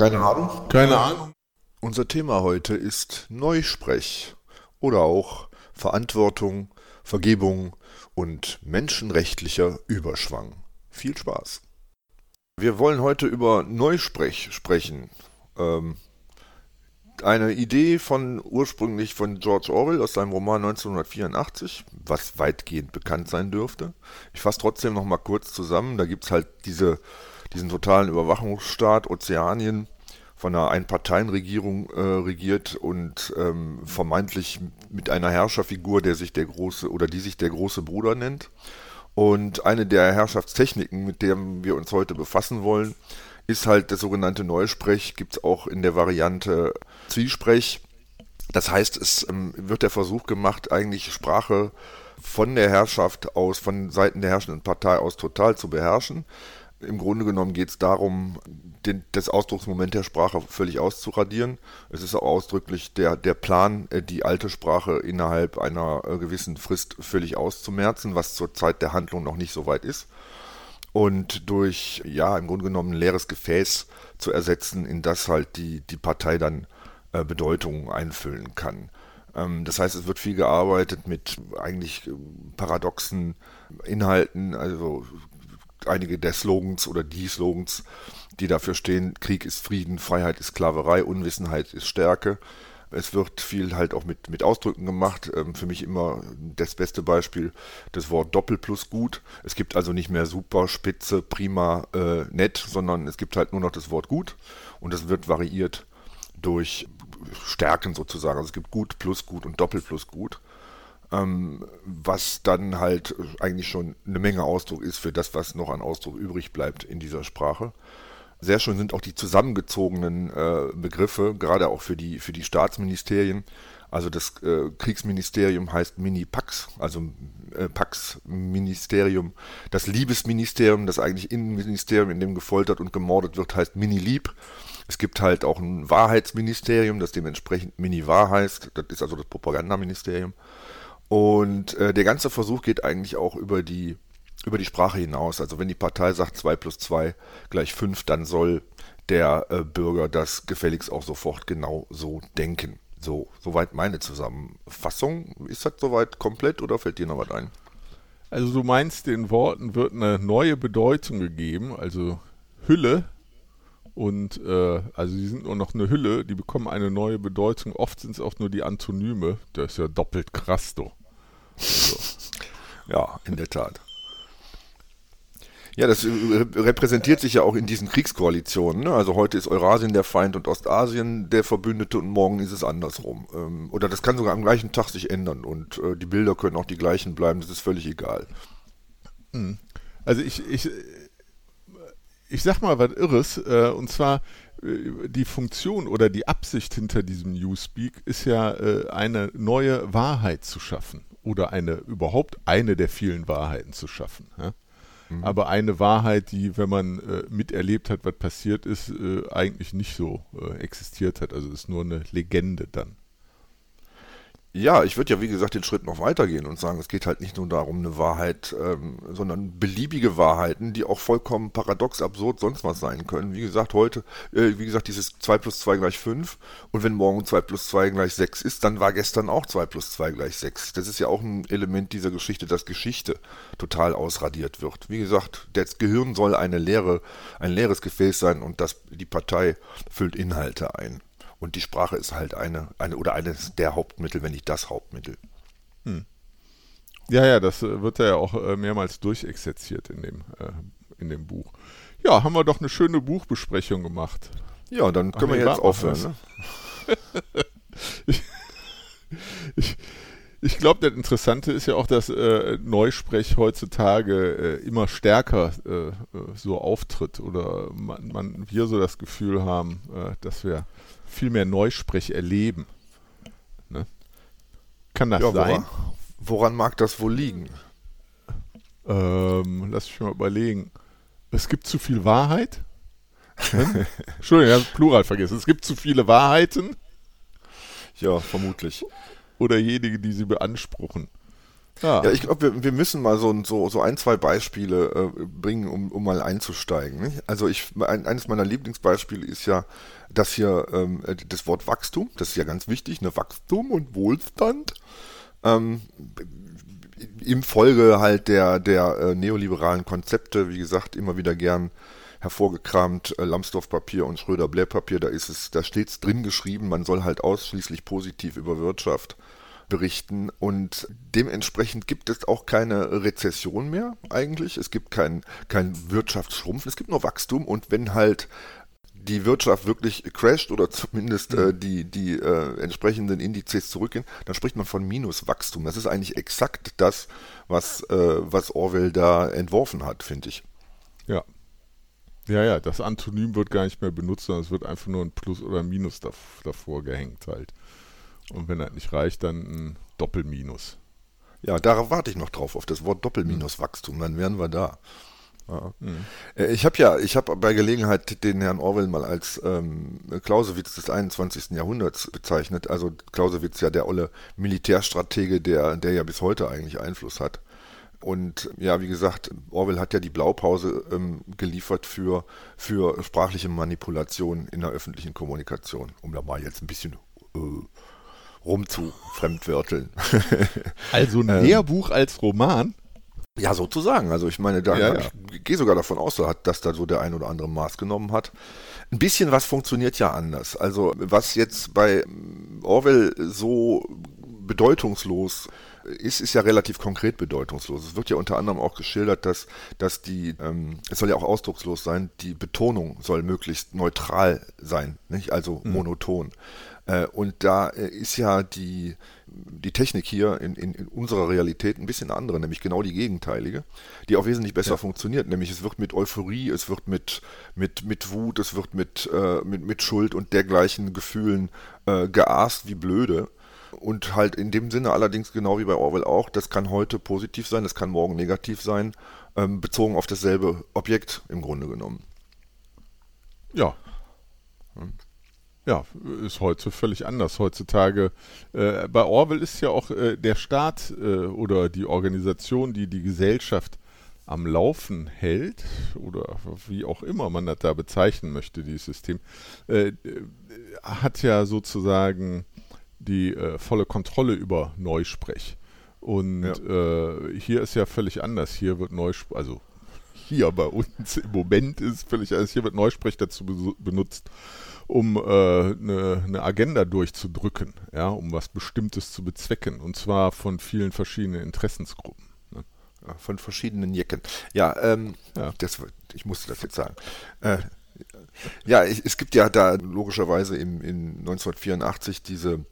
Keine Ahnung. Keine Ahnung. Unser Thema heute ist Neusprech oder auch Verantwortung, Vergebung und menschenrechtlicher Überschwang. Viel Spaß. Wir wollen heute über Neusprech sprechen. Ähm, eine Idee von ursprünglich von George Orwell aus seinem Roman 1984, was weitgehend bekannt sein dürfte. Ich fasse trotzdem noch mal kurz zusammen. Da gibt es halt diese, diesen totalen Überwachungsstaat Ozeanien von einer Einparteienregierung äh, regiert und ähm, vermeintlich mit einer Herrscherfigur, der sich der große oder die sich der große Bruder nennt. Und eine der Herrschaftstechniken, mit der wir uns heute befassen wollen, ist halt das sogenannte Neusprech, gibt es auch in der Variante Zwiesprech. Das heißt, es ähm, wird der Versuch gemacht, eigentlich Sprache von der Herrschaft aus, von Seiten der herrschenden Partei aus total zu beherrschen. Im Grunde genommen geht es darum, den, das Ausdrucksmoment der Sprache völlig auszuradieren. Es ist auch ausdrücklich der, der Plan, äh, die alte Sprache innerhalb einer äh, gewissen Frist völlig auszumerzen, was zur Zeit der Handlung noch nicht so weit ist. Und durch, ja, im Grunde genommen ein leeres Gefäß zu ersetzen, in das halt die, die Partei dann äh, Bedeutung einfüllen kann. Ähm, das heißt, es wird viel gearbeitet mit eigentlich äh, paradoxen Inhalten, also einige der Slogans oder die Slogans, die dafür stehen, Krieg ist Frieden, Freiheit ist Sklaverei, Unwissenheit ist Stärke. Es wird viel halt auch mit, mit Ausdrücken gemacht. Ähm, für mich immer das beste Beispiel das Wort Doppel plus gut. Es gibt also nicht mehr super, spitze, prima, äh, nett, sondern es gibt halt nur noch das Wort gut und das wird variiert durch Stärken sozusagen. Also es gibt gut plus gut und Doppel plus gut ähm, was dann halt eigentlich schon eine Menge Ausdruck ist für das, was noch an Ausdruck übrig bleibt in dieser Sprache. Sehr schön sind auch die zusammengezogenen äh, Begriffe, gerade auch für die, für die Staatsministerien. Also das äh, Kriegsministerium heißt Mini-Pax, also äh, Pax-Ministerium. Das Liebesministerium, das eigentlich Innenministerium, in dem gefoltert und gemordet wird, heißt Mini-Lieb. Es gibt halt auch ein Wahrheitsministerium, das dementsprechend Mini-Wahr heißt. Das ist also das Propagandaministerium. Und äh, der ganze Versuch geht eigentlich auch über die, über die Sprache hinaus. Also wenn die Partei sagt 2 plus 2 gleich 5, dann soll der äh, Bürger das gefälligst auch sofort genau so denken. So, soweit meine Zusammenfassung. Ist das soweit komplett oder fällt dir noch was ein? Also du meinst, den Worten wird eine neue Bedeutung gegeben, also Hülle. Und äh, also sie sind nur noch eine Hülle, die bekommen eine neue Bedeutung. Oft sind es auch nur die Antonyme. Das ist ja doppelt krass, doch. So. Ja, in der Tat. Ja, das repräsentiert sich ja auch in diesen Kriegskoalitionen. Ne? Also heute ist Eurasien der Feind und Ostasien der Verbündete und morgen ist es andersrum. Ähm, oder das kann sogar am gleichen Tag sich ändern und äh, die Bilder können auch die gleichen bleiben, das ist völlig egal. Hm. Also ich, ich, ich sag mal was Irres, äh, und zwar äh, die Funktion oder die Absicht hinter diesem Newspeak ist ja eine neue Wahrheit zu schaffen oder eine überhaupt eine der vielen Wahrheiten zu schaffen. Ja? Mhm. Aber eine Wahrheit, die, wenn man äh, miterlebt hat, was passiert ist, äh, eigentlich nicht so äh, existiert hat. Also ist nur eine Legende dann. Ja, ich würde ja wie gesagt den Schritt noch weitergehen und sagen, es geht halt nicht nur darum, eine Wahrheit, ähm, sondern beliebige Wahrheiten, die auch vollkommen paradox, absurd, sonst was sein können. Wie gesagt, heute, äh, wie gesagt, dieses 2 plus 2 gleich 5 und wenn morgen 2 plus 2 gleich 6 ist, dann war gestern auch 2 plus 2 gleich 6. Das ist ja auch ein Element dieser Geschichte, dass Geschichte total ausradiert wird. Wie gesagt, das Gehirn soll eine leere, ein leeres Gefäß sein und das, die Partei füllt Inhalte ein. Und die Sprache ist halt eine, eine oder eines der Hauptmittel, wenn nicht das Hauptmittel. Hm. Ja, ja, das äh, wird ja auch äh, mehrmals durchexerziert in dem, äh, in dem Buch. Ja, haben wir doch eine schöne Buchbesprechung gemacht. Ja, dann können Ach, wir jetzt aufhören. Ne? ich, ich, ich glaube, das Interessante ist ja auch, dass äh, Neusprech heutzutage äh, immer stärker äh, so auftritt oder man, man, wir so das Gefühl haben, dass wir viel mehr Neusprech erleben. Ne? Kann das ja, sein? Woran, woran, mag das wohl liegen? Ähm, lass mich mal überlegen. Es gibt zu viel Wahrheit. Ne? Entschuldigung, ich habe Plural vergessen. Es gibt zu viele Wahrheiten. Ja, vermutlich. Oder jenige, die sie beanspruchen. Ja, ja ich glaube, wir, wir müssen mal so, so, so ein, zwei Beispiele äh, bringen, um, um mal einzusteigen. Nicht? Also ich, ein, eines meiner Lieblingsbeispiele ist ja, dass hier ähm, das Wort Wachstum, das ist ja ganz wichtig, ne, Wachstum und Wohlstand. Ähm, im Folge halt der, der äh, neoliberalen Konzepte, wie gesagt, immer wieder gern hervorgekramt, äh, Lambsdorff-Papier und Schröder-Blair-Papier, da ist es, da steht's drin geschrieben, man soll halt ausschließlich positiv über Wirtschaft berichten und dementsprechend gibt es auch keine Rezession mehr eigentlich. Es gibt kein, kein Wirtschaftsschrumpfen, es gibt nur Wachstum und wenn halt die Wirtschaft wirklich crasht oder zumindest äh, die, die äh, entsprechenden Indizes zurückgehen, dann spricht man von Minuswachstum. Das ist eigentlich exakt das, was, äh, was Orwell da entworfen hat, finde ich. Ja. Ja, ja, das Antonym wird gar nicht mehr benutzt, sondern es wird einfach nur ein Plus oder ein Minus davor gehängt halt. Und wenn das nicht reicht, dann ein Doppelminus. Ja, darauf warte ich noch drauf, auf das Wort Doppelminuswachstum, dann wären wir da. Ja. Mhm. Ich habe ja, ich habe bei Gelegenheit den Herrn Orwell mal als ähm, Clausewitz des 21. Jahrhunderts bezeichnet. Also Clausewitz ja der olle Militärstratege, der, der ja bis heute eigentlich Einfluss hat. Und ja, wie gesagt, Orwell hat ja die Blaupause ähm, geliefert für, für sprachliche Manipulation in der öffentlichen Kommunikation, um da mal jetzt ein bisschen äh, rumzufremdwörteln. also ein ähm, Lehrbuch als Roman? Ja, sozusagen. Also ich meine, da ja, ja. ich gehe sogar davon aus, dass da so der ein oder andere Maß genommen hat. Ein bisschen was funktioniert ja anders. Also was jetzt bei Orwell so bedeutungslos ist, ist ja relativ konkret bedeutungslos. Es wird ja unter anderem auch geschildert, dass, dass die, ähm, es soll ja auch ausdruckslos sein, die Betonung soll möglichst neutral sein, nicht? also mhm. monoton. Äh, und da äh, ist ja die, die Technik hier in, in, in, unserer Realität ein bisschen andere, nämlich genau die gegenteilige, die auch wesentlich besser ja. funktioniert. Nämlich es wird mit Euphorie, es wird mit, mit, mit Wut, es wird mit, äh, mit, mit Schuld und dergleichen Gefühlen äh, geaßt wie blöde. Und halt in dem Sinne allerdings genau wie bei Orwell auch, das kann heute positiv sein, das kann morgen negativ sein, ähm, bezogen auf dasselbe Objekt im Grunde genommen. Ja. Hm. Ja, ist heute völlig anders. Heutzutage, äh, bei Orwell ist ja auch äh, der Staat äh, oder die Organisation, die die Gesellschaft am Laufen hält, oder wie auch immer man das da bezeichnen möchte, dieses System, äh, äh, hat ja sozusagen die äh, volle Kontrolle über Neusprech. Und ja. hier ist ja völlig anders. Hier wird Neusprech, also hier bei uns im Moment ist völlig anders. Hier wird Neusprech dazu benutzt, um äh, eine, eine, Agenda durchzudrücken, ja, um was Bestimmtes zu bezwecken, und zwar von vielen verschiedenen Interessensgruppen. Ne? Ja, von verschiedenen Jecken. Ja, ähm, ja. Das, ich musste das jetzt sagen. Äh, ja, es gibt ja da logischerweise im, in 1984 diese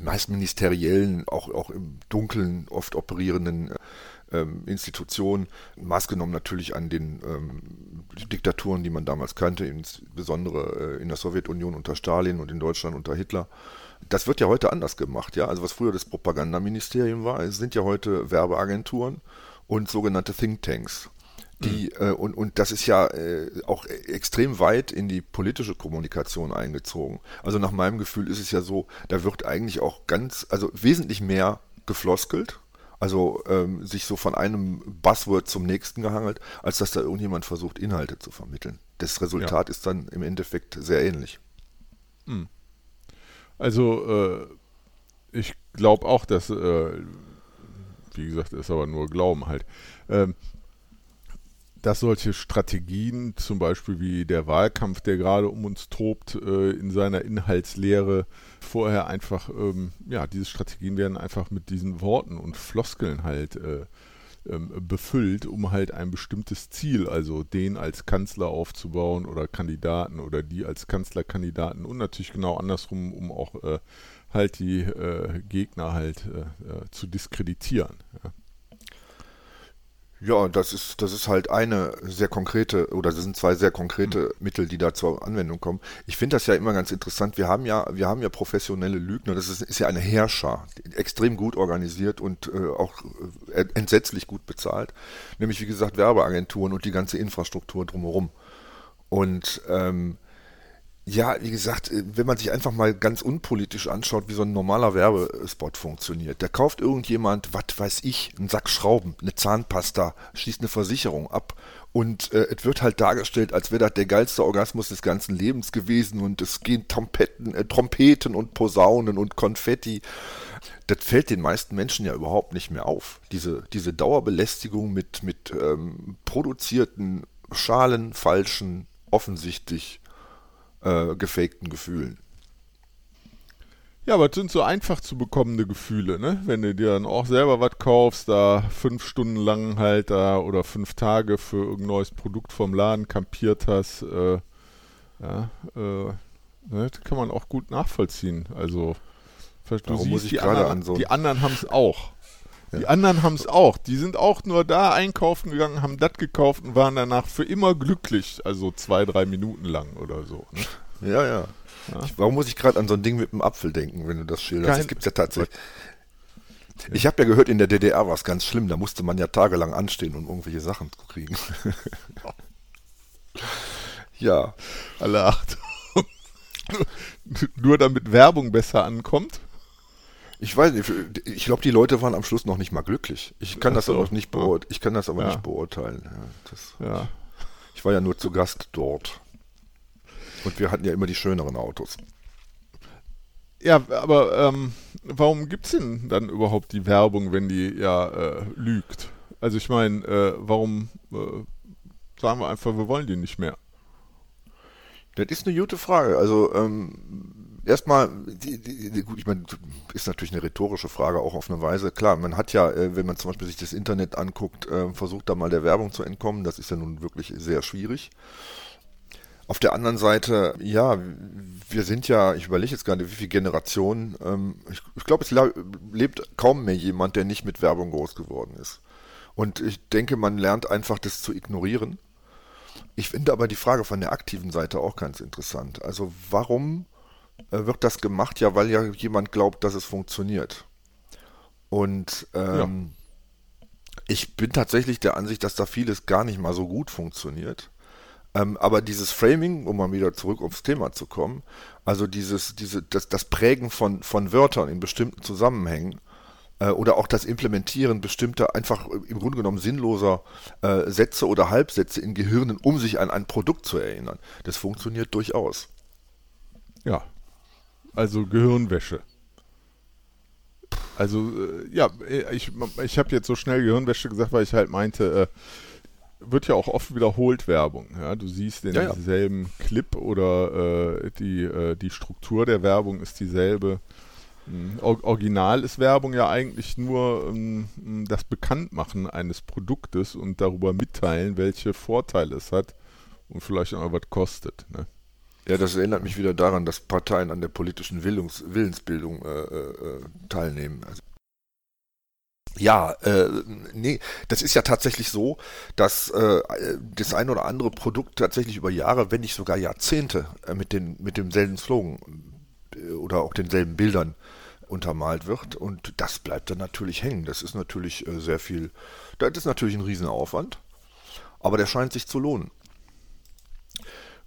meist ministeriellen, auch, auch im Dunkeln oft operierenden ähm, Institutionen, maßgenommen natürlich an den ähm, Diktaturen, die man damals kannte, insbesondere äh, in der Sowjetunion unter Stalin und in Deutschland unter Hitler. Das wird ja heute anders gemacht, ja. Also was früher das Propagandaministerium war, sind ja heute Werbeagenturen und sogenannte Thinktanks. Die, mhm. äh, und, und das ist ja äh, auch extrem weit in die politische Kommunikation eingezogen. Also nach meinem Gefühl ist es ja so, da wird eigentlich auch ganz, also wesentlich mehr gefloskelt, also ähm, sich so von einem Buzzword zum nächsten gehangelt, als dass da irgendjemand versucht, Inhalte zu vermitteln. Das Resultat ja. ist dann im Endeffekt sehr ähnlich. Hm. Also äh, ich glaube auch, dass, äh, wie gesagt, ist aber nur Glauben halt, äh, dass solche Strategien, zum Beispiel wie der Wahlkampf, der gerade um uns tobt, äh, in seiner Inhaltslehre vorher einfach, ähm, ja, diese Strategien werden einfach mit diesen Worten und Floskeln halt äh, ähm, befüllt, um halt ein bestimmtes Ziel, also den als Kanzler aufzubauen oder Kandidaten oder die als Kanzlerkandidaten und natürlich genau andersrum, um auch äh, halt die Gegner halt zu diskreditieren. Ja. Ja, das ist, das ist halt eine sehr konkrete, oder das sind zwei sehr konkrete mhm. Mittel, die da zur Anwendung kommen. Ich finde das ja immer ganz interessant. Wir haben ja, wir haben ja professionelle Lügner. Das ist, ist ja eine Herrscher, extrem gut organisiert und äh, auch äh, entsetzlich gut bezahlt. Nämlich, wie gesagt, Werbeagenturen und die ganze Infrastruktur drumherum. Und ähm, Ja, wie gesagt, äh, wenn man sich einfach mal ganz unpolitisch anschaut, wie so ein normaler Werbespot funktioniert. Da kauft irgendjemand, was weiß ich, einen Sack Schrauben, eine Zahnpasta, schließt eine Versicherung ab und äh, es wird halt dargestellt, als wäre das der geilste Orgasmus des ganzen Lebens gewesen und es gehen Trompeten, äh, Trompeten und Posaunen und Konfetti. Das fällt den meisten Menschen ja überhaupt nicht mehr auf. Diese, diese Dauerbelästigung mit, mit ähm, produzierten Schalen, falschen, offensichtlich äh, gefakten Gefühlen. Ja, aber es sind so einfach zu bekommende Gefühle, ne? Wenn du dir dann auch selber was kaufst, da fünf Stunden lang halt da oder fünf Tage für irgendein neues Produkt vom Laden kampiert hast, äh, ja, äh, ne, das kann man auch gut nachvollziehen. Also, du Darum siehst, muss ich die, gerade anderen, an so- die anderen haben es auch. Die anderen haben es auch. Die sind auch nur da einkaufen gegangen, haben das gekauft und waren danach für immer glücklich. Also zwei, drei Minuten lang oder so. Ne? Ja, ja. Ich, warum muss ich gerade an so ein Ding mit einem Apfel denken, wenn du das schilderst? Das gibt ja tatsächlich. Ich habe ja gehört, in der DDR war es ganz schlimm. Da musste man ja tagelang anstehen, um irgendwelche Sachen zu kriegen. ja, Alle Achtung. Nur damit Werbung besser ankommt. Ich weiß nicht. Ich glaube, die Leute waren am Schluss noch nicht mal glücklich. Ich kann Ach das so. aber nicht beurteilen. Ich kann das aber Ja. nicht beurteilen. Ja, Ja. ich war ja nur zu Gast dort. Und wir hatten ja immer die schöneren Autos. Ja, aber ähm, warum gibt's denn dann überhaupt die Werbung, wenn die ja äh, lügt? Also ich meine, äh, warum äh, sagen wir einfach, wir wollen die nicht mehr? Das ist eine gute Frage. Also ähm, erstmal, die, die, gut, ich meine, ist natürlich eine rhetorische Frage auch auf eine Weise. Klar, man hat ja, äh, wenn man zum Beispiel sich das Internet anguckt, äh, versucht da mal der Werbung zu entkommen. Das ist ja nun wirklich sehr schwierig. Auf der anderen Seite, ja, wir sind ja, ich überlege jetzt gerade, wie viele Generationen, ähm, ich, ich glaube, es lebt kaum mehr jemand, der nicht mit Werbung groß geworden ist. Und ich denke, man lernt einfach das zu ignorieren. Ich finde aber die Frage von der aktiven Seite auch ganz interessant. Also warum wird das gemacht? Ja, weil ja jemand glaubt, dass es funktioniert. Und ähm, ich bin tatsächlich der Ansicht, dass da vieles gar nicht mal so gut funktioniert. Ähm, aber dieses Framing, um mal wieder zurück aufs Thema zu kommen, also dieses, diese, das, das Prägen von, von Wörtern in bestimmten Zusammenhängen, äh, oder auch das Implementieren bestimmter, einfach äh, im Grunde genommen sinnloser äh, Sätze oder Halbsätze in Gehirnen, um sich an ein Produkt zu erinnern. Das funktioniert durchaus. Ja. Also Gehirnwäsche. Also, äh, ja, ich, ich habe jetzt so schnell Gehirnwäsche gesagt, weil ich halt meinte, äh, wird ja auch oft wiederholt Werbung. Ja? Du siehst Ja, ja. denselben Clip oder äh, die, äh, die Struktur der Werbung ist dieselbe. Mhm. Or Original ist Werbung ja eigentlich nur ähm, das Bekanntmachen eines Produktes und darüber mitteilen, welche Vorteile es hat und vielleicht auch mal was kostet. Ne? Ja, das erinnert mich wieder daran, dass Parteien an der politischen Willens, Willensbildung äh, äh, teilnehmen. Also ja, äh, nee, das ist ja tatsächlich so, dass äh, das ein oder andere Produkt tatsächlich über Jahre, wenn nicht sogar Jahrzehnte äh, mit, den, mit demselben Slogan äh, oder auch denselben Bildern untermalt wird und das bleibt dann natürlich hängen. Das ist natürlich äh, sehr viel, das ist natürlich ein Riesenaufwand, aber der scheint sich zu lohnen.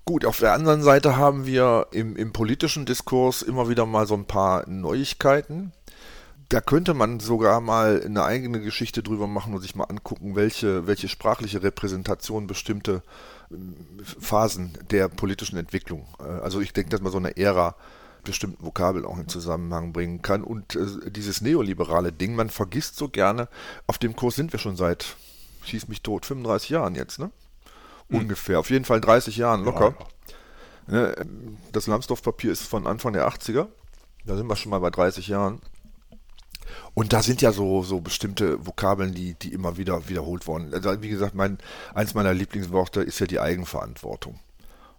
Gut, auf der anderen Seite haben wir im, im politischen Diskurs immer wieder mal so ein paar Neuigkeiten. Da könnte man sogar mal eine eigene Geschichte drüber machen und sich mal angucken, welche, welche sprachliche Repräsentation bestimmte ähm, Phasen der politischen Entwicklung, äh, also ich denke, dass man so eine Ära bestimmten Vokabeln auch in Zusammenhang bringen kann. Und äh, dieses neoliberale Ding, man vergisst so gerne, auf dem Kurs sind wir schon seit, schieß mich tot, 35 Jahren jetzt, ne? Ungefähr, auf jeden Fall 30 Jahren locker. Ne, Das Lambsdorff-Papier ist von Anfang der 80er. Da sind wir schon mal bei 30 Jahren. Und da sind ja so, so bestimmte Vokabeln, die, die immer wieder wiederholt worden. Also wie gesagt, mein, eins meiner Lieblingsworte ist ja die Eigenverantwortung.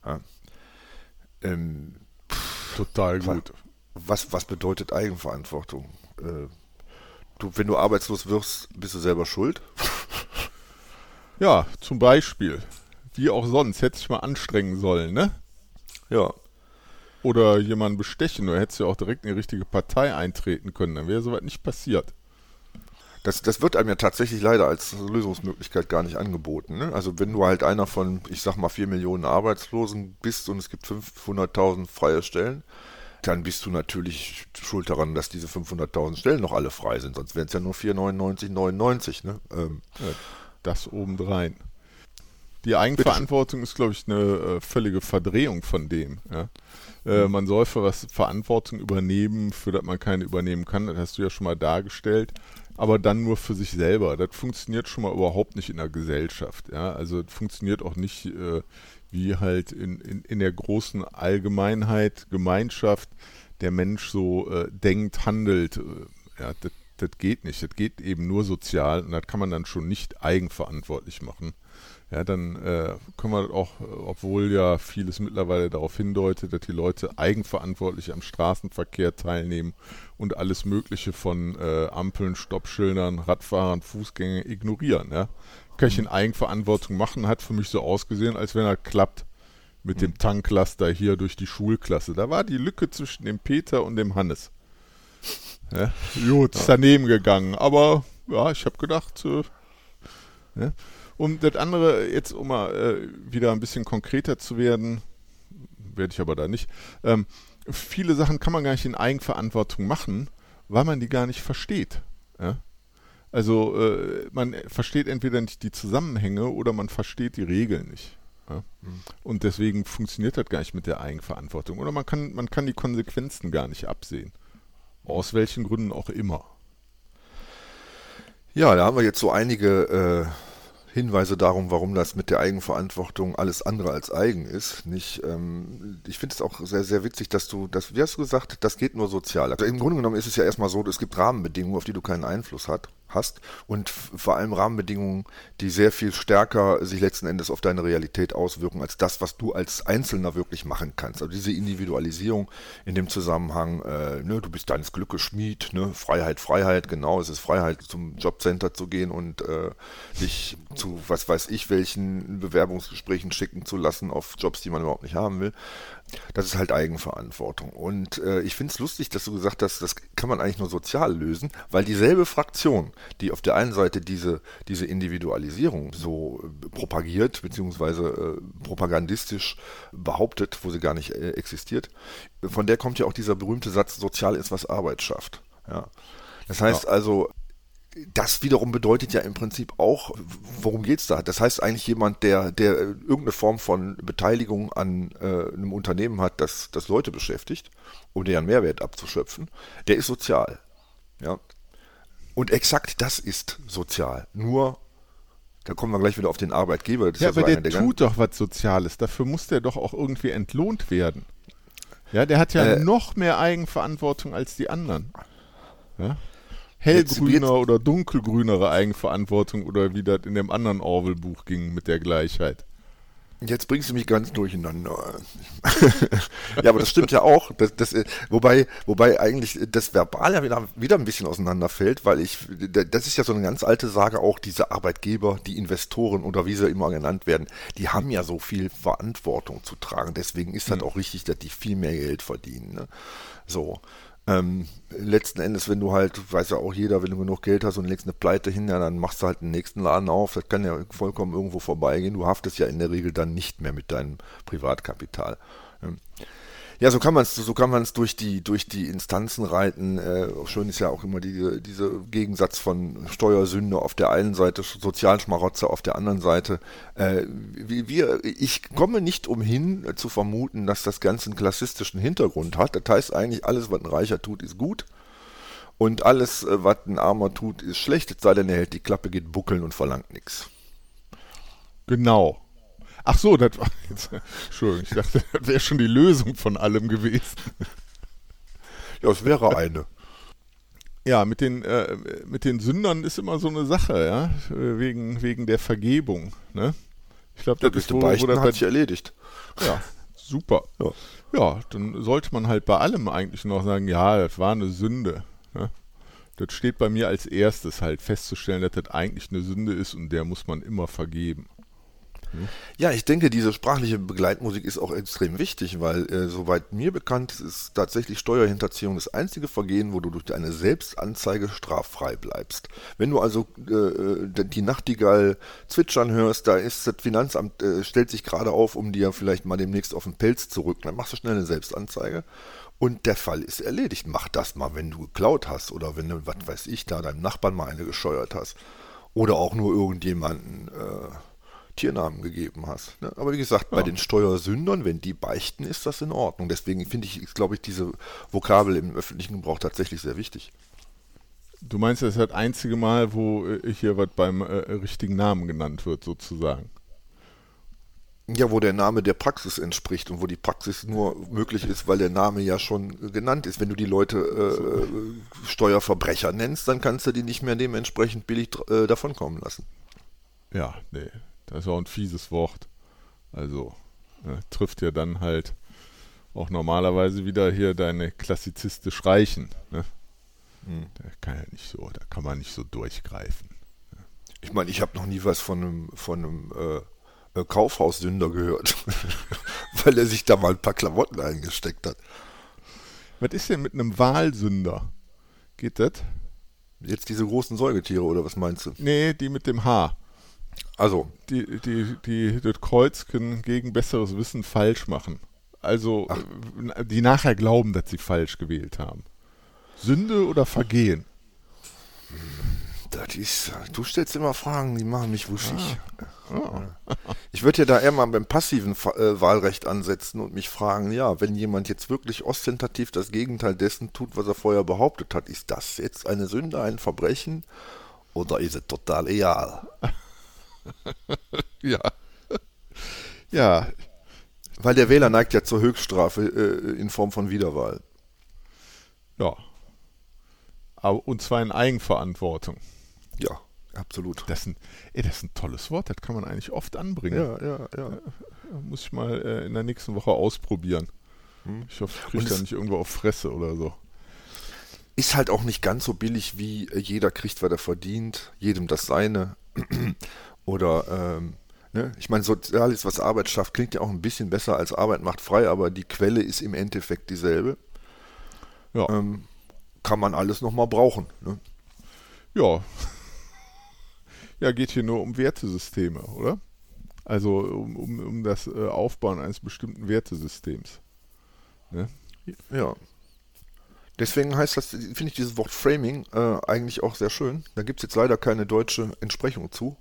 Ja. Ähm, Total gut. was, was bedeutet Eigenverantwortung? Äh, du, wenn du arbeitslos wirst, bist du selber schuld. Ja, zum Beispiel. Wie auch sonst, hätte ich mal anstrengen sollen, ne? Ja. Oder jemanden bestechen, oder hättest du ja auch direkt in die richtige Partei eintreten können, dann wäre soweit nicht passiert. Das, das wird einem ja tatsächlich leider als Lösungsmöglichkeit gar nicht angeboten. Ne? Also wenn du halt einer von, ich sag mal, vier Millionen Arbeitslosen bist und es gibt 500.000 freie Stellen, dann bist du natürlich schuld daran, dass diese 500.000 Stellen noch alle frei sind. Sonst wären es ja nur 4,99,99. Ne? Ähm, das obendrein. Die Eigenverantwortung ist, glaube ich, eine äh, völlige Verdrehung von dem. Ja? Äh, mhm. man soll für was Verantwortung übernehmen, für das man keine übernehmen kann. Das hast du ja schon mal dargestellt. Aber dann nur für sich selber. Das funktioniert schon mal überhaupt nicht in der Gesellschaft. Ja? Also funktioniert auch nicht äh, wie halt in, in, in der großen Allgemeinheit, Gemeinschaft, der Mensch so äh, denkt, handelt. Äh, ja, das, das geht nicht. Das geht eben nur sozial und das kann man dann schon nicht eigenverantwortlich machen ja, dann äh, können wir auch, obwohl ja vieles mittlerweile darauf hindeutet, dass die Leute eigenverantwortlich am Straßenverkehr teilnehmen und alles Mögliche von äh, Ampeln, Stoppschildern, Radfahrern, Fußgängern ignorieren. Ja. Kann ich in Eigenverantwortung machen, hat für mich so ausgesehen, als wenn er klappt mit dem Tanklaster hier durch die Schulklasse. Da war die Lücke zwischen dem Peter und dem Hannes. Ja, gut, ist daneben gegangen, aber ja, ich habe gedacht, äh, ja. Und das andere, jetzt um mal äh, wieder ein bisschen konkreter zu werden, werde ich aber da nicht, ähm, viele Sachen kann man gar nicht in Eigenverantwortung machen, weil man die gar nicht versteht. Ja? Also äh, man versteht entweder nicht die Zusammenhänge oder man versteht die Regeln nicht. Ja? Mhm. Und deswegen funktioniert das gar nicht mit der Eigenverantwortung. Oder man kann, man kann die Konsequenzen gar nicht absehen. Aus welchen Gründen auch immer. Ja, da haben wir jetzt so einige äh, Hinweise darum, warum das mit der Eigenverantwortung alles andere als eigen ist. Nicht, ähm, ich finde es auch sehr, sehr witzig, dass du, das, wie hast du gesagt, das geht nur sozial. Also im Grunde genommen ist es ja erstmal so, es gibt Rahmenbedingungen, auf die du keinen Einfluss hast hast und vor allem Rahmenbedingungen, die sehr viel stärker sich letzten Endes auf deine Realität auswirken, als das, was du als Einzelner wirklich machen kannst. Also diese Individualisierung in dem Zusammenhang, äh, ne, du bist deines Glückes Schmied, ne, Freiheit, Freiheit, genau, es ist Freiheit, zum Jobcenter zu gehen und äh, dich zu, was weiß ich, welchen Bewerbungsgesprächen schicken zu lassen auf Jobs, die man überhaupt nicht haben will. Das ist halt Eigenverantwortung. Und äh, ich finde es lustig, dass du gesagt hast, das kann man eigentlich nur sozial lösen, weil dieselbe Fraktion, die auf der einen Seite diese, diese Individualisierung so äh, propagiert, beziehungsweise äh, propagandistisch behauptet, wo sie gar nicht äh, existiert, von der kommt ja auch dieser berühmte Satz, sozial ist, was Arbeit schafft. Ja. Das heißt ja. also, das wiederum bedeutet ja im Prinzip auch, worum geht's da? Das heißt eigentlich jemand, der, der irgendeine Form von Beteiligung an äh, einem Unternehmen hat, das, das Leute beschäftigt, um deren Mehrwert abzuschöpfen, der ist sozial. Ja. Und exakt das ist sozial. Nur, da kommen wir gleich wieder auf den Arbeitgeber. ja, aber der, der tut doch was Soziales. Dafür muss der doch auch irgendwie entlohnt werden. Ja, der hat ja äh, noch mehr Eigenverantwortung als die anderen. Ja? Hellgrüner oder dunkelgrünere Eigenverantwortung oder wie das in dem anderen Orwell-Buch ging mit der Gleichheit. Jetzt bringst du mich ganz durcheinander. ja, aber das stimmt ja auch. Das, das, wobei, wobei eigentlich das Verbal ja wieder, wieder ein bisschen auseinanderfällt, weil ich, das ist ja so eine ganz alte Sage auch, diese Arbeitgeber, die Investoren oder wie sie immer genannt werden, die haben ja so viel Verantwortung zu tragen. Deswegen ist das mhm. auch richtig, dass die viel mehr Geld verdienen. Ne? So. Ähm, letzten Endes, wenn du halt, weiß ja auch jeder, wenn du genug Geld hast und legst eine Pleite hin, ja, dann machst du halt den nächsten Laden auf. Das kann ja vollkommen irgendwo vorbeigehen. Du haftest ja in der Regel dann nicht mehr mit deinem Privatkapital. Ähm, ja, so kann man es, so kann man es durch die durch die Instanzen reiten. Äh, schön ist ja auch immer die, dieser Gegensatz von Steuersünde auf der einen Seite, Sozialschmarotzer auf der anderen Seite. Äh, wir, ich komme nicht umhin äh, zu vermuten, dass das Ganze einen klassistischen Hintergrund hat. Das heißt eigentlich, alles, was ein Reicher tut, ist gut. Und alles, äh, was ein Armer tut, ist schlecht, es sei denn, er hält die Klappe, geht buckeln und verlangt nichts. Genau. Ach so, das war jetzt. Entschuldigung, ich dachte, das wäre schon die Lösung von allem gewesen. Ja, es wäre eine. Ja, mit den, äh, mit den Sündern ist immer so eine Sache, ja, wegen, wegen der Vergebung. Ne? Ich glaube, das ist wo, wo das hat sich erledigt. Ja, super. Ja. ja, dann sollte man halt bei allem eigentlich noch sagen, ja, das war eine Sünde. Ne? Das steht bei mir als erstes halt festzustellen, dass das eigentlich eine Sünde ist und der muss man immer vergeben. Ne? Ja, ich denke, diese sprachliche Begleitmusik ist auch extrem wichtig, weil äh, soweit mir bekannt ist, ist tatsächlich Steuerhinterziehung das einzige Vergehen, wo du durch deine Selbstanzeige straffrei bleibst. Wenn du also äh, äh die Nachtigall zwitschern hörst, da ist das Finanzamt, äh, stellt sich gerade auf, um dir vielleicht mal demnächst auf den Pelz zu rücken, dann machst du schnell eine Selbstanzeige und der Fall ist erledigt. Mach das mal, wenn du geklaut hast oder wenn du, was weiß ich, da deinem Nachbarn mal eine gescheuert hast. Oder auch nur irgendjemanden äh, Tiernamen gegeben hast. Ne? Aber wie gesagt, ja. bei den Steuersündern, wenn die beichten, ist das in Ordnung. Deswegen finde ich, glaube ich, diese Vokabel im öffentlichen Gebrauch tatsächlich sehr wichtig. Du meinst, das ist das einzige Mal, wo äh, hier was beim äh, richtigen Namen genannt wird, sozusagen? Ja, wo der Name der Praxis entspricht und wo die Praxis nur möglich ist, weil der Name ja schon genannt ist. Wenn du die Leute äh, Steuerverbrecher nennst, dann kannst du die nicht mehr dementsprechend billig äh, davonkommen lassen. Ja, nee, das ist auch ein fieses Wort. Also ne, trifft ja dann halt auch normalerweise wieder hier deine klassizistisch Reichen. Ne? Hm. Da kann ja nicht so, da kann man nicht so durchgreifen. Ne? Ich meine, ich habe noch nie was von einem, von einem äh, äh, Kaufhaussünder gehört, weil er sich da mal ein paar Klamotten eingesteckt hat. Was ist denn mit einem Wahlsünder? Geht das? Jetzt diese großen Säugetiere oder was meinst du? Nee, die mit dem Haar. Also. Die, die, die das Kreuzchen gegen besseres Wissen falsch machen. Also, Ach. die nachher glauben, dass sie falsch gewählt haben. Sünde oder Vergehen? Das ist, du stellst immer Fragen, die machen mich wuschig. Ah. Ah. Ich würde ja da eher mal beim passiven äh, Wahlrecht ansetzen und mich fragen, ja, wenn jemand jetzt wirklich ostentativ das Gegenteil dessen tut, was er vorher behauptet hat, ist das jetzt eine Sünde, ein Verbrechen oder ist es total egal? ja. Ja. Weil der Wähler neigt ja zur Höchststrafe äh, in Form von Wiederwahl. Ja. Aber, und zwar in Eigenverantwortung. Ja, absolut. Das ist, ein, ey, das ist ein tolles Wort, das kann man eigentlich oft anbringen. Ja, ja, ja. muss ich mal äh, in der nächsten Woche ausprobieren. Hm. Ich hoffe, ich kriege da nicht irgendwo auf Fresse oder so. Ist halt auch nicht ganz so billig, wie äh, jeder kriegt, was er verdient, jedem das seine. Oder, ähm, ne? ich meine, Soziales, was Arbeit schafft, klingt ja auch ein bisschen besser als Arbeit macht frei, aber die Quelle ist im Endeffekt dieselbe. Ja. Ähm, kann man alles nochmal brauchen. Ne? Ja, ja, geht hier nur um Wertesysteme, oder? Also um, um, um das äh, Aufbauen eines bestimmten Wertesystems. Ne? Ja. Deswegen heißt das, finde ich dieses Wort Framing äh, eigentlich auch sehr schön. Da gibt es jetzt leider keine deutsche Entsprechung zu.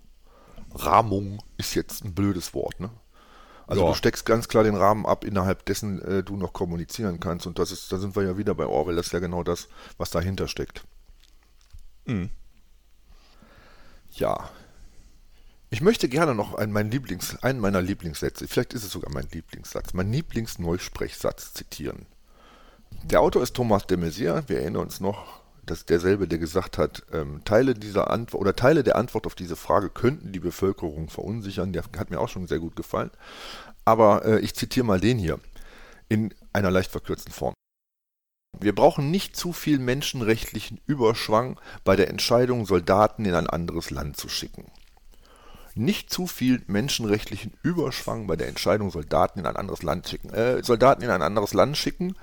Rahmung ist jetzt ein blödes Wort, ne? Also ja. du steckst ganz klar den Rahmen ab, innerhalb dessen äh, du noch kommunizieren kannst. Und das ist, da sind wir ja wieder bei Orwell, das ist ja genau das, was dahinter steckt. Mhm. Ja. Ich möchte gerne noch einen, mein Lieblings, einen meiner Lieblingssätze, vielleicht ist es sogar mein Lieblingssatz, mein Lieblingsneusprechsatz zitieren. Der Autor ist Thomas de Maizière, wir erinnern uns noch, dass derselbe, der gesagt hat, ähm, Teile dieser Antwort oder Teile der Antwort auf diese Frage könnten die Bevölkerung verunsichern, der hat mir auch schon sehr gut gefallen. Aber äh, ich zitiere mal den hier in einer leicht verkürzten Form. Wir brauchen nicht zu viel menschenrechtlichen Überschwang bei der Entscheidung, Soldaten in ein anderes Land zu schicken. Nicht zu viel menschenrechtlichen Überschwang bei der Entscheidung, Soldaten in ein anderes Land schicken. Äh, Soldaten in ein anderes Land schicken.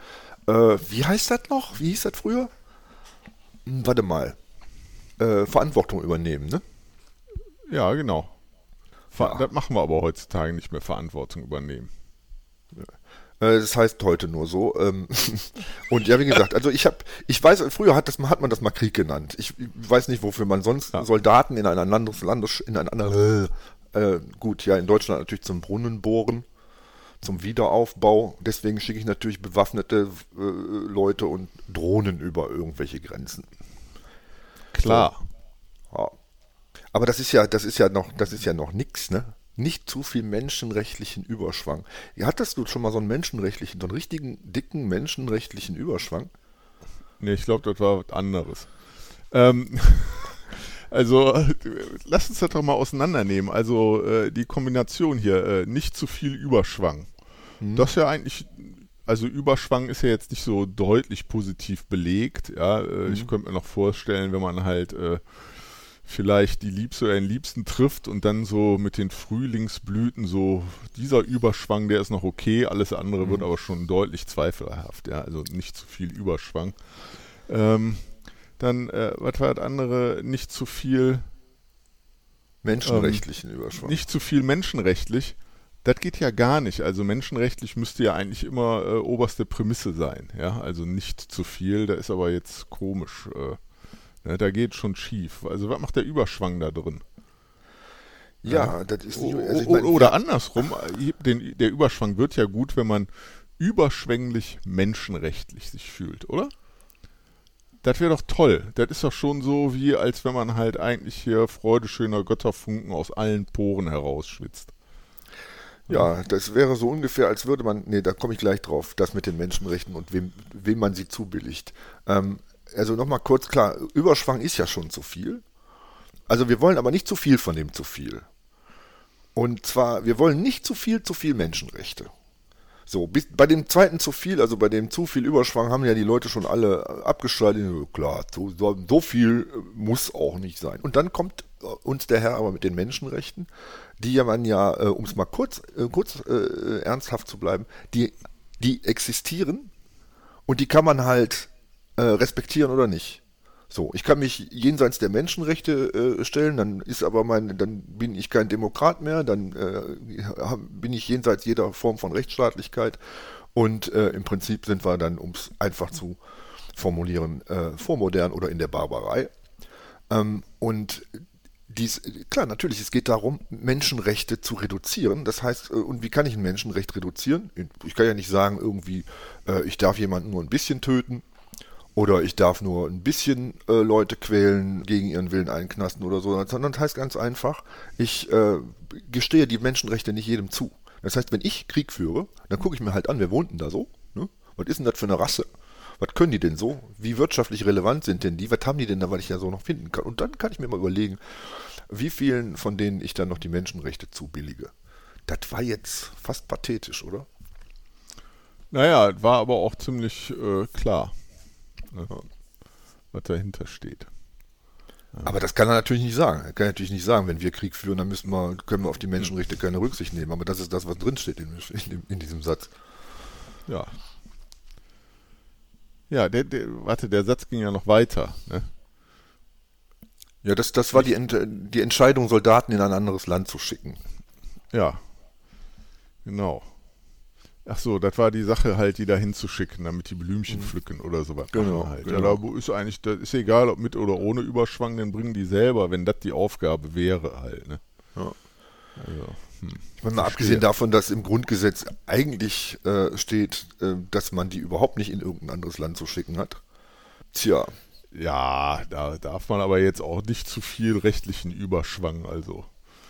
Äh, wie heißt das noch? Wie hieß das früher? Hm, warte mal. Äh, Verantwortung übernehmen, ne? Ja, genau. Ver ja. Das machen wir aber heutzutage nicht mehr, Verantwortung übernehmen. Ja. Äh, das heißt heute nur so. Ähm, und ja, wie gesagt, also ich habe, ich weiß, früher hat, das, hat man das mal Krieg genannt. Ich weiß nicht, wofür man sonst ja. Soldaten in ein anderes Land, in ein anderes, äh, gut, ja, in Deutschland natürlich zum Brunnen bohren, zum Wiederaufbau. Deswegen schicke ich natürlich bewaffnete äh, Leute und Drohnen über irgendwelche Grenzen. Klar. So. Ja. Aber das ist ja, das ist ja noch, das ist ja noch nix, ne? nicht zu viel menschenrechtlichen Überschwang. Hattest du schon mal so einen menschenrechtlichen, so einen richtigen dicken menschenrechtlichen Überschwang? Nee, ich glaube, das war was anderes. Ähm, also, lass uns das doch mal auseinandernehmen. Also, äh, die Kombination hier, äh, nicht zu viel Überschwang. Hm. Das ist ja eigentlich, also Überschwang ist ja jetzt nicht so deutlich positiv belegt. Ja, äh, hm. ich könnte mir noch vorstellen, wenn man halt äh, vielleicht die Liebste oder den Liebsten trifft und dann so mit den Frühlingsblüten so, dieser Überschwang, der ist noch okay, alles andere mhm. wird aber schon deutlich zweifelhaft, ja, also nicht zu viel Überschwang. Ähm, dann, äh, was war das andere, nicht zu viel menschenrechtlichen ähm, Überschwang. Nicht zu viel menschenrechtlich. Das geht ja gar nicht. Also menschenrechtlich müsste ja eigentlich immer äh, oberste Prämisse sein. Ja, also nicht zu viel. Da ist aber jetzt komisch. Äh, ne? Da geht schon schief. Also was macht der Überschwang da drin? Ja, ja. das ist nicht, also ich mein, Oder andersrum, den, der Überschwang wird ja gut, wenn man überschwänglich menschenrechtlich sich fühlt, oder? Das wäre doch toll. Das ist doch schon so, wie als wenn man halt eigentlich hier freudeschöner Götterfunken aus allen Poren herausschwitzt. Ja, das wäre so ungefähr, als würde man, nee, da komme ich gleich drauf, das mit den Menschenrechten und wem, wem man sie zubilligt. Ähm, also nochmal kurz klar, Überschwang ist ja schon zu viel. Also wir wollen aber nicht zu viel von dem zu viel. Und zwar, wir wollen nicht zu viel, zu viel Menschenrechte. So, bis, bei dem zweiten zu viel, also bei dem zu viel Überschwang, haben ja die Leute schon alle abgeschaltet. Klar, so, so viel muss auch nicht sein. Und dann kommt äh, uns der Herr aber mit den Menschenrechten, die ja man ja, äh, um es mal kurz, äh, kurz äh, ernsthaft zu bleiben, die, die existieren und die kann man halt äh, respektieren oder nicht. So, ich kann mich jenseits der Menschenrechte äh, stellen, dann ist aber mein, dann bin ich kein Demokrat mehr, dann äh, bin ich jenseits jeder Form von Rechtsstaatlichkeit und äh, im Prinzip sind wir dann, um es einfach zu formulieren, äh, vormodern oder in der Barbarei. Ähm, und dies, klar, natürlich, es geht darum, Menschenrechte zu reduzieren. Das heißt, äh, und wie kann ich ein Menschenrecht reduzieren? Ich kann ja nicht sagen, irgendwie, äh, ich darf jemanden nur ein bisschen töten oder ich darf nur ein bisschen äh, Leute quälen, gegen ihren Willen einknasten oder so, sondern das heißt ganz einfach, ich äh, gestehe die Menschenrechte nicht jedem zu. Das heißt, wenn ich Krieg führe, dann gucke ich mir halt an, wer wohnt denn da so? Ne? Was ist denn das für eine Rasse? Was können die denn so? Wie wirtschaftlich relevant sind denn die? Was haben die denn da, was ich ja so noch finden kann? Und dann kann ich mir mal überlegen, wie vielen von denen ich dann noch die Menschenrechte zubillige. Das war jetzt fast pathetisch, oder? Naja, war aber auch ziemlich äh, klar? Was dahinter steht. Aber das kann er natürlich nicht sagen. Er kann natürlich nicht sagen, wenn wir Krieg führen, dann müssen wir, können wir auf die Menschenrechte keine Rücksicht nehmen. Aber das ist das, was drinsteht in, in, in diesem Satz. Ja. Ja, der, der, warte, der Satz ging ja noch weiter. Ne? Ja, das, das war die, Ent, die Entscheidung, Soldaten in ein anderes Land zu schicken. Ja, genau. Ach so, das war die Sache halt, die da hinzuschicken, damit die Blümchen mhm. pflücken oder sowas. Genau. Halt. genau. Ja, da ist eigentlich, das ist egal, ob mit oder ohne Überschwang, dann bringen die selber, wenn das die Aufgabe wäre halt. Ne? Ja. Also, hm. Ich meine, mal abgesehen davon, dass im Grundgesetz eigentlich äh, steht, äh, dass man die überhaupt nicht in irgendein anderes Land zu schicken hat. Tja. Ja, da darf man aber jetzt auch nicht zu viel rechtlichen Überschwang, also.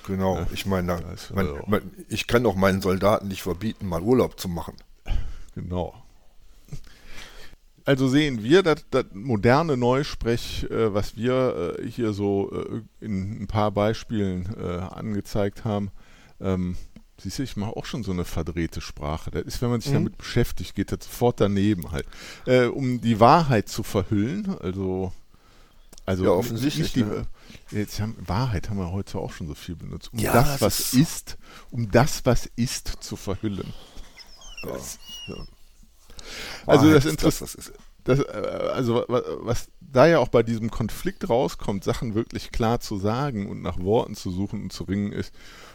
Genau, ja, ich meine, mein, mein, ich kann doch meinen Soldaten nicht verbieten, mal Urlaub zu machen. Genau. Also sehen wir, dass das moderne Neusprech, äh, was wir äh, hier so äh, in ein paar Beispielen äh, angezeigt haben, ähm, siehst du, ich mache auch schon so eine verdrehte Sprache. Das ist, wenn man sich mhm. damit beschäftigt, geht das sofort daneben halt. Äh, um die Wahrheit zu verhüllen, also also ja, offensichtlich. Die, ne? Jetzt haben, Wahrheit haben wir heute auch schon so viel benutzt. Um ja, das, was ist, ist, um das, was ist, zu verhüllen. Das, ja. Also das Interessante das, äh, also was da ja auch bei diesem Konflikt rauskommt, Sachen wirklich klar zu sagen und nach Worten zu suchen und zu ringen, ist,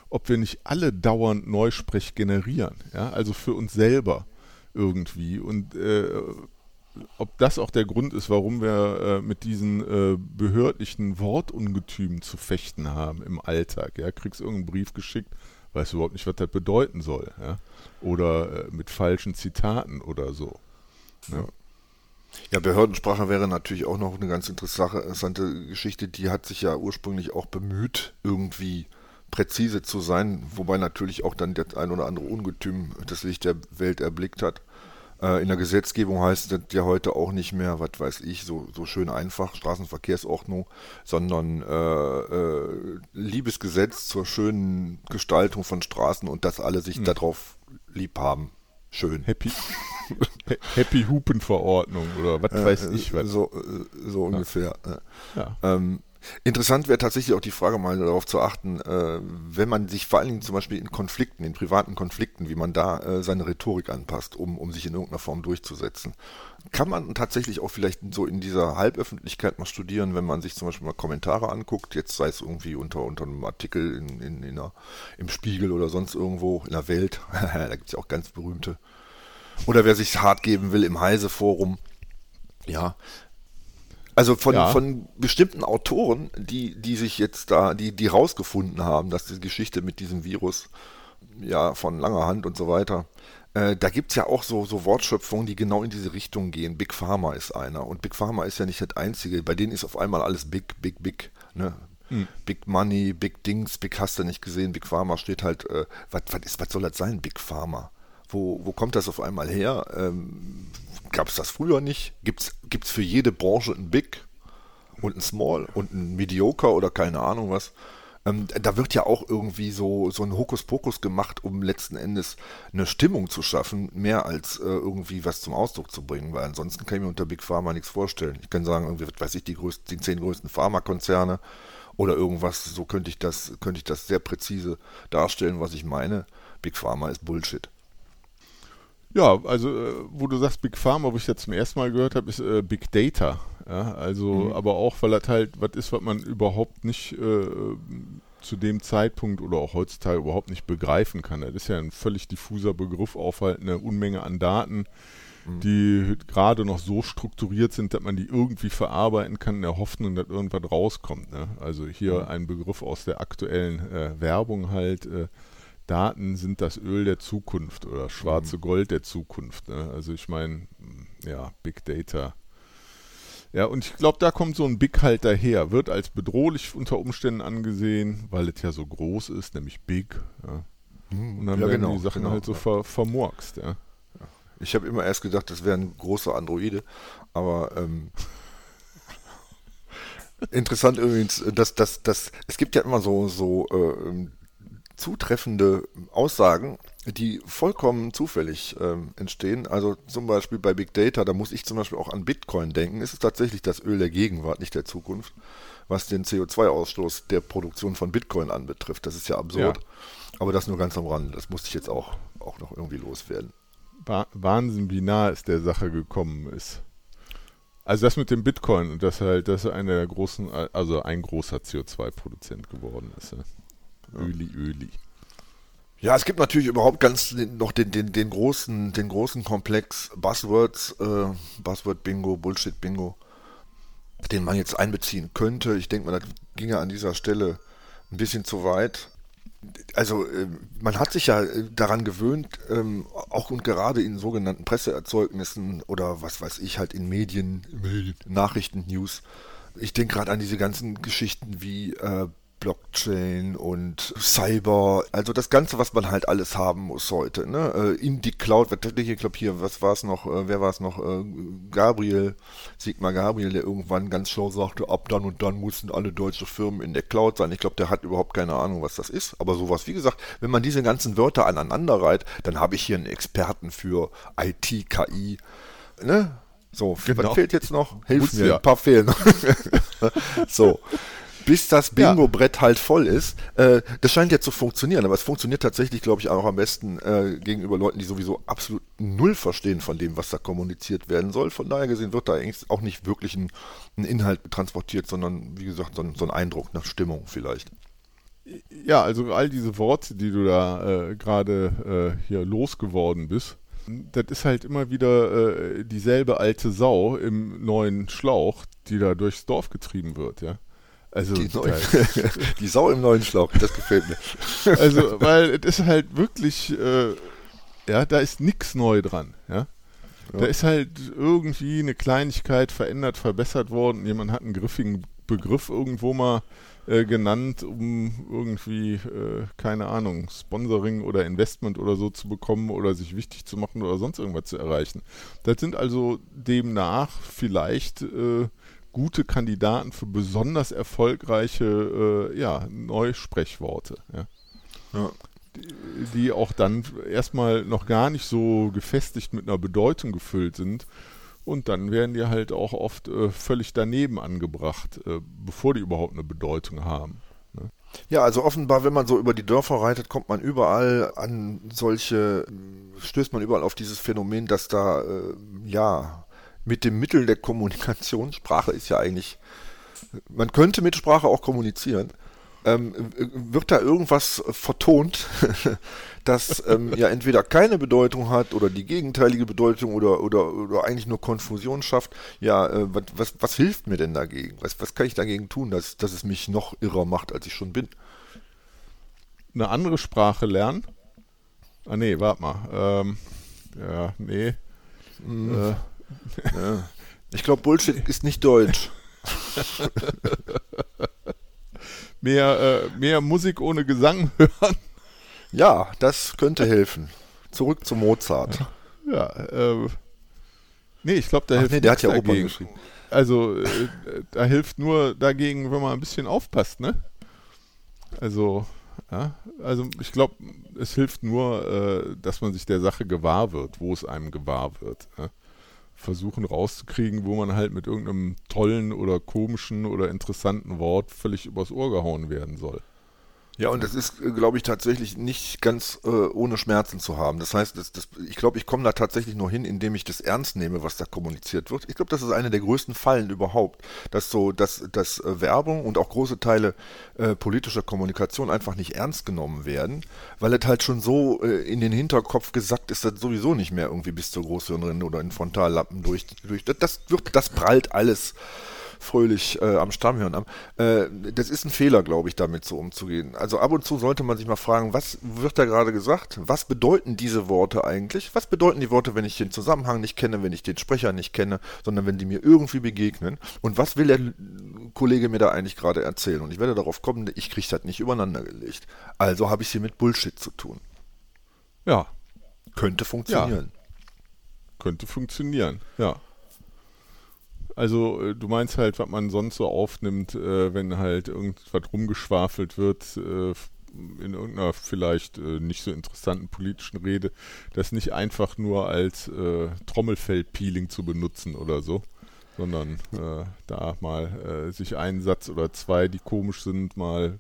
ob wir nicht alle dauernd Neusprech generieren, ja, also für uns selber irgendwie und äh, ob das auch der Grund ist, warum wir äh, mit diesen äh, behördlichen Wortungetümen zu fechten haben im Alltag. Ja, kriegst irgendeinen Brief geschickt, weißt überhaupt nicht, was das bedeuten soll. Ja? Oder äh, mit falschen Zitaten oder so. Ja. ja. Behördensprache wäre natürlich auch noch eine ganz interessante Geschichte. Die hat sich ja ursprünglich auch bemüht, irgendwie präzise zu sein, wobei natürlich auch dann das ein oder andere Ungetüm das Licht der Welt erblickt hat. Äh, in der Gesetzgebung heißt das ja heute auch nicht mehr, was weiß ich, so, so schön einfach, Straßenverkehrsordnung, sondern äh, äh, Liebesgesetz zur schönen Gestaltung von Straßen und dass alle sich hm. darauf lieb haben. Schön. Happy, Happy Hupenverordnung oder was weiß ich was. So, so ungefähr. Ja. Ja. Ähm, Interessant wäre tatsächlich auch die Frage mal darauf zu achten, äh, wenn man sich vor allen Dingen zum Beispiel in Konflikten, in privaten Konflikten, wie man da äh, seine Rhetorik anpasst, um, um sich in irgendeiner Form durchzusetzen. Kann man tatsächlich auch vielleicht so in dieser Halböffentlichkeit mal studieren, wenn man sich zum Beispiel mal Kommentare anguckt, jetzt sei es irgendwie unter, unter einem Artikel in, in, in einer, im Spiegel oder sonst irgendwo in der Welt, da gibt es ja auch ganz berühmte. Oder wer sich hart geben will im Heise-Forum, ja, also von, ja. von bestimmten Autoren, die, die sich jetzt da, die, die rausgefunden haben, dass die Geschichte mit diesem Virus ja von langer Hand und so weiter, äh, da gibt es ja auch so, so Wortschöpfungen, die genau in diese Richtung gehen. Big Pharma ist einer. Und Big Pharma ist ja nicht das Einzige. Bei denen ist auf einmal alles big, big, big. Ne? Hm. Big Money, Big Dings, Big hast du nicht gesehen. Big Pharma steht halt, äh, was, soll das sein, Big Pharma? Wo, wo kommt das auf einmal her? Ähm, Gab es das früher nicht? Gibt es für jede Branche ein Big und ein Small und ein Mediocre oder keine Ahnung was? Ähm, da wird ja auch irgendwie so, so ein Hokuspokus gemacht, um letzten Endes eine Stimmung zu schaffen, mehr als äh, irgendwie was zum Ausdruck zu bringen, weil ansonsten kann ich mir unter Big Pharma nichts vorstellen. Ich kann sagen, irgendwie, weiß ich, die, größten, die zehn größten Pharmakonzerne oder irgendwas, so könnte ich das, könnte ich das sehr präzise darstellen, was ich meine. Big Pharma ist Bullshit. Ja, also äh, wo du sagst Big Pharma, wo ich jetzt zum ersten Mal gehört habe, ist äh, Big Data. Ja, also, mhm. aber auch, weil das halt was ist, was man überhaupt nicht äh, zu dem Zeitpunkt oder auch heutzutage überhaupt nicht begreifen kann. Das ist ja ein völlig diffuser Begriff auf halt eine Unmenge an Daten, mhm. die gerade noch so strukturiert sind, dass man die irgendwie verarbeiten kann in der Hoffnung, dass irgendwas rauskommt. Ne? Also hier mhm. ein Begriff aus der aktuellen äh, Werbung halt. Äh, Daten sind das Öl der Zukunft oder schwarze mhm. Gold der Zukunft. Ne? Also ich meine, ja, Big Data. Ja, und ich glaube, da kommt so ein Big halt daher, wird als bedrohlich unter Umständen angesehen, weil es ja so groß ist, nämlich Big. Ja. Mhm. Und dann ja, werden genau, die Sachen genau, halt so ver vermurkst. Ja. Ich habe immer erst gedacht, das wären große Androide, aber ähm, interessant übrigens, dass, dass, dass es gibt ja immer so, so äh, zutreffende Aussagen, die vollkommen zufällig ähm, entstehen. Also zum Beispiel bei Big Data, da muss ich zum Beispiel auch an Bitcoin denken. Es ist tatsächlich das Öl der Gegenwart, nicht der Zukunft, was den CO2-Ausstoß der Produktion von Bitcoin anbetrifft. Das ist ja absurd. Ja. Aber das nur ganz am Rande. Das musste ich jetzt auch, auch noch irgendwie loswerden. Wahnsinn, wie nah es der Sache gekommen ist. Also das mit dem Bitcoin und dass halt das einer der großen, also ein großer CO2-Produzent geworden ist. Ja. Öli, Öli. Ja, es gibt natürlich überhaupt ganz noch den, den, den großen, den großen Komplex Buzzwords, äh, Buzzword Bingo, Bullshit Bingo, den man jetzt einbeziehen könnte. Ich denke mal, das ginge an dieser Stelle ein bisschen zu weit. Also äh, man hat sich ja äh, daran gewöhnt, ähm, auch und gerade in sogenannten Presseerzeugnissen oder was weiß ich halt in Medien, Medien Nachrichten, News. Ich denke gerade an diese ganzen Geschichten wie äh, Blockchain und Cyber, also das Ganze, was man halt alles haben muss heute, ne? Äh, in die Cloud, ich glaube hier, was war es noch, äh, wer war es noch, äh, Gabriel, Sigmar Gabriel, der irgendwann ganz schlau sagte, ab dann und dann mussten alle deutsche Firmen in der Cloud sein. Ich glaube, der hat überhaupt keine Ahnung, was das ist, aber sowas, wie gesagt, wenn man diese ganzen Wörter aneinander reiht, dann habe ich hier einen Experten für IT, KI, ne? So, genau. was fehlt jetzt noch? Hilf mir, ja. ein paar fehlen. so bis das Bingo-Brett ja. halt voll ist. Äh, das scheint ja zu funktionieren, aber es funktioniert tatsächlich, glaube ich, auch am besten äh, gegenüber Leuten, die sowieso absolut null verstehen von dem, was da kommuniziert werden soll. Von daher gesehen wird da eigentlich auch nicht wirklich ein, ein Inhalt transportiert, sondern wie gesagt, so ein, so ein Eindruck, eine Stimmung vielleicht. Ja, also all diese Worte, die du da äh, gerade äh, hier losgeworden bist, das ist halt immer wieder äh, dieselbe alte Sau im neuen Schlauch, die da durchs Dorf getrieben wird, ja. Also die, neuen, die, Sau im neuen Schlauch, das gefällt mir. Also, weil es ist halt wirklich, äh, ja, da ist nichts neu dran, ja. ja. Da ist halt irgendwie eine Kleinigkeit verändert, verbessert worden. Jemand hat einen griffigen Begriff irgendwo mal äh, genannt, um irgendwie, äh, keine Ahnung, Sponsoring oder Investment oder so zu bekommen oder sich wichtig zu machen oder sonst irgendwas zu erreichen. Das sind also demnach vielleicht äh, gute Kandidaten für besonders erfolgreiche äh, ja, Neusprechworte. Ja. ja. Die, die, auch dann erstmal noch gar nicht so gefestigt mit einer Bedeutung gefüllt sind, Und dann werden die halt auch oft äh, völlig daneben angebracht, äh, bevor die überhaupt eine Bedeutung haben. Ne? Ja, also offenbar, wenn man so über die Dörfer reitet, kommt man überall an solche, stößt man überall auf dieses Phänomen, dass da, äh, ja, mit dem Mittel der Kommunikation, Sprache ist ja eigentlich, man könnte mit Sprache auch kommunizieren, ähm, wird da irgendwas vertont, das ähm, ja entweder keine Bedeutung hat oder die gegenteilige Bedeutung oder, oder, oder eigentlich nur Konfusion schafft. Ja, äh, was, was hilft mir denn dagegen? Was, was kann ich dagegen tun, dass, dass es mich noch irrer macht, als ich schon bin? Eine andere Sprache lernen? Ah nee, warte mal. Ähm, ja, nee. Mhm. Äh. Ja. Ich glaube, Bullshit ist nicht Deutsch. mehr, äh, mehr Musik ohne Gesang hören. Ja, das könnte helfen. Zurück zu Mozart. Ja, äh, nee, ich glaube, Ach, hilft nee, der hat ja dagegen. Opern geschrieben. Also, äh, da hilft nur dagegen, wenn man ein bisschen aufpasst, ne? Also, ja, also ich glaube, es hilft nur, äh, dass man sich der Sache gewahr wird, wo es einem gewahr wird. Ja? Versuchen rauszukriegen, wo man halt mit irgendeinem tollen oder komischen oder interessanten Wort völlig übers Ohr gehauen werden soll. Ja, und das ist, äh, glaube ich, tatsächlich nicht ganz äh, ohne Schmerzen zu haben. Das heißt, das, das, ich glaube, ich komme da tatsächlich nur hin, indem ich das ernst nehme, was da kommuniziert wird. Ich glaube, das ist eine der größten Fallen überhaupt, dass so, dass, dass äh, Werbung und auch große Teile äh, politischer Kommunikation einfach nicht ernst genommen werden, weil es halt schon so äh, in den Hinterkopf gesackt ist, dass sowieso nicht mehr irgendwie bis zur Großhirnrinde oder in Frontallappen durch, durch das wird, das prallt alles fröhlich äh, am Stammhirn am. Äh, das ist ein Fehler, glaube ich, damit so umzugehen. Also ab und zu sollte man sich mal fragen, was wird da gerade gesagt? Was bedeuten diese Worte eigentlich? Was bedeuten die Worte, wenn ich den Zusammenhang nicht kenne, wenn ich den Sprecher nicht kenne, sondern wenn die mir irgendwie begegnen? Und was will der Kollege mir da eigentlich gerade erzählen? Und ich werde darauf kommen, ich kriege das nicht übereinander gelegt. Also habe ich es hier mit Bullshit zu tun. Ja. Könnte funktionieren. Ja. Könnte funktionieren, ja. Also äh, du meinst halt, was man sonst so aufnimmt, äh, wenn halt irgendwas rumgeschwafelt wird äh, in irgendeiner vielleicht äh, nicht so interessanten politischen Rede, das nicht einfach nur als äh, Trommelfell-Peeling zu benutzen oder so, sondern äh, da mal sich einen Satz oder zwei, die komisch sind, mal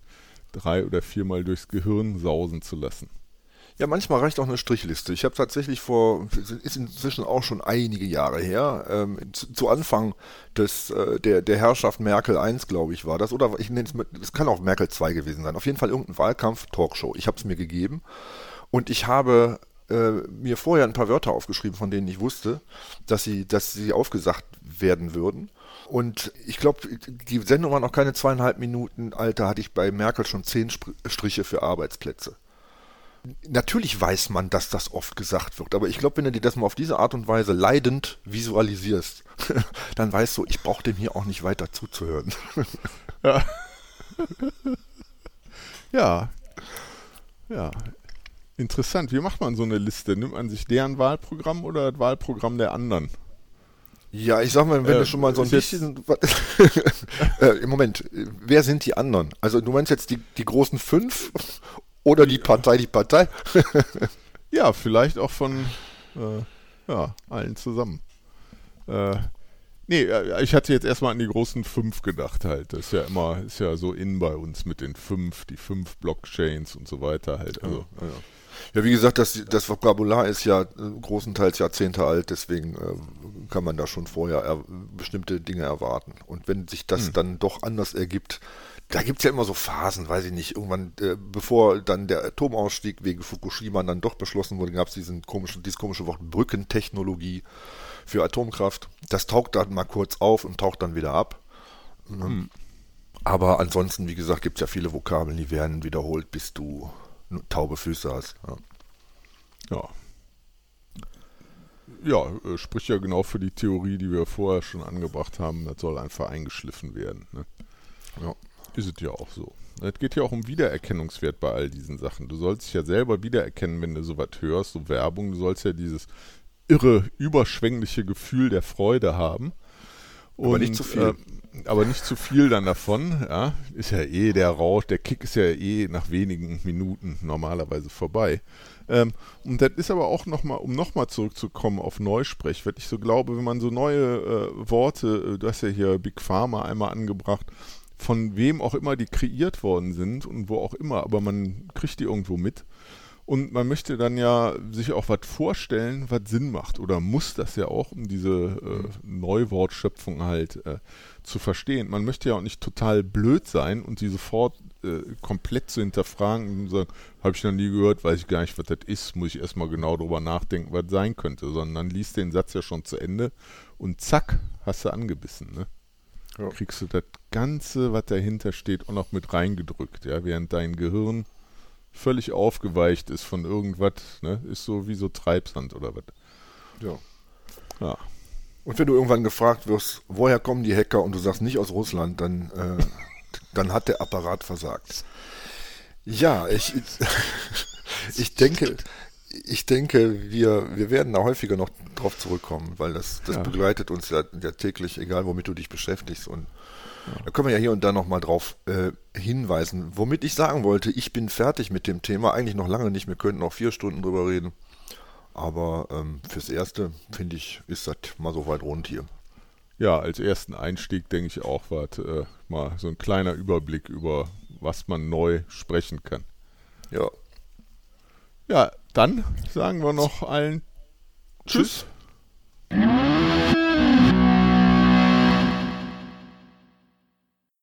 drei oder viermal durchs Gehirn sausen zu lassen. Ja, manchmal reicht auch eine Strichliste. Ich habe tatsächlich vor, ist inzwischen auch schon einige Jahre her, ähm, zu, zu, Anfang des, äh, der, der Herrschaft Merkel 1, glaube ich, war das. Oder ich nenne es, es kann auch Merkel 2 gewesen sein. Auf jeden Fall irgendein Wahlkampf-Talkshow. Ich habe es mir gegeben und ich habe äh, mir vorher ein paar Wörter aufgeschrieben, von denen ich wusste, dass sie, dass sie aufgesagt werden würden. Und ich glaube, die Sendung war noch keine zweieinhalb Minuten alt, da hatte ich bei Merkel schon zehn Striche für Arbeitsplätze. Natürlich weiß man, dass das oft gesagt wird, aber ich glaube, wenn du dir das mal auf diese Art und Weise leidend visualisierst, dann weißt du, ich brauche dem hier auch nicht weiter zuzuhören. ja. ja. Ja. Interessant. Wie macht man so eine Liste? Nimmt man sich deren Wahlprogramm oder das Wahlprogramm der anderen? Ja, ich sag mal, wenn äh, du schon mal so ein bisschen. äh, Im Moment, wer sind die anderen? Also, du meinst jetzt die, die großen fünf oder die Partei, die Partei. ja, vielleicht auch von äh, ja, allen zusammen. Äh, nee, äh, ich hatte jetzt erstmal an die großen fünf gedacht halt. Das ist ja immer, ist ja so in bei uns mit den fünf, die fünf Blockchains und so weiter halt. Also, ja, ja. Ja, wie gesagt, das, das Vokabular ist ja äh, großenteils Jahrzehnte alt, deswegen äh, kann man da schon vorher er, bestimmte Dinge erwarten. Und wenn sich das hm. dann doch anders ergibt, da gibt es ja immer so Phasen, weiß ich nicht, irgendwann, äh, bevor dann der Atomausstieg wegen Fukushima dann doch beschlossen wurde, gab es diesen komischen, dieses komische Wort Brückentechnologie für Atomkraft. Das taucht dann mal kurz auf und taucht dann wieder ab. Ne? Hm. Aber ansonsten, wie gesagt, gibt es ja viele Vokabeln, die werden wiederholt, bis du taube Füße hast. Ja. Ja, ja äh, spricht ja genau für die Theorie, die wir vorher schon angebracht haben. Das soll einfach eingeschliffen werden. Ne? Ja. Ist es ja auch so. Es geht ja auch um Wiedererkennungswert bei all diesen Sachen. Du sollst dich ja selber wiedererkennen, wenn du sowas hörst, so Werbung. Du sollst ja dieses irre, überschwängliche Gefühl der Freude haben. Und, aber nicht zu viel. Äh, aber nicht zu viel dann davon, ja. Ist ja eh der Rausch, der Kick ist ja eh nach wenigen Minuten normalerweise vorbei. Ähm, und das ist aber auch nochmal, um nochmal zurückzukommen auf Neusprech, weil ich so glaube, wenn man so neue äh, Worte, äh, du hast ja hier Big Pharma einmal angebracht, von wem auch immer die kreiert worden sind und wo auch immer, aber man kriegt die irgendwo mit. Und man möchte dann ja sich auch was vorstellen, was Sinn macht oder muss das ja auch, um diese äh, Neuwortschöpfung halt äh, zu verstehen. Man möchte ja auch nicht total blöd sein und die sofort äh, komplett zu hinterfragen und sagen, habe ich noch nie gehört, weiß ich gar nicht, was das ist, muss ich erstmal genau drüber nachdenken, was sein könnte, sondern liest den Satz ja schon zu Ende und zack, hast du angebissen, ne? Ja. Kriegst du das Ganze, was dahinter steht, auch noch mit reingedrückt, ja, während dein Gehirn völlig aufgeweicht ist von irgendwas, ne? Ist so wie so Treibsand oder was. Ja. Ja. Und wenn du irgendwann gefragt wirst, woher kommen die Hacker und du sagst nicht aus Russland, dann, äh, dann hat der Apparat versagt. Ja, ich, ich denke, ich denke, wir, wir werden da häufiger noch drauf zurückkommen, weil das, das ja. begleitet uns ja, ja, täglich, egal womit du dich beschäftigst. Und ja. da können wir ja hier und da nochmal drauf äh, hinweisen. Womit ich sagen wollte, ich bin fertig mit dem Thema, eigentlich noch lange nicht, wir könnten noch vier Stunden drüber reden. Aber ähm, fürs Erste, finde ich, ist das mal so weit rund hier. Ja, als ersten Einstieg denke ich auch, war äh, mal so ein kleiner Überblick über, was man neu sprechen kann. Ja. Ja, dann sagen wir noch allen Tschüss. Tschüss.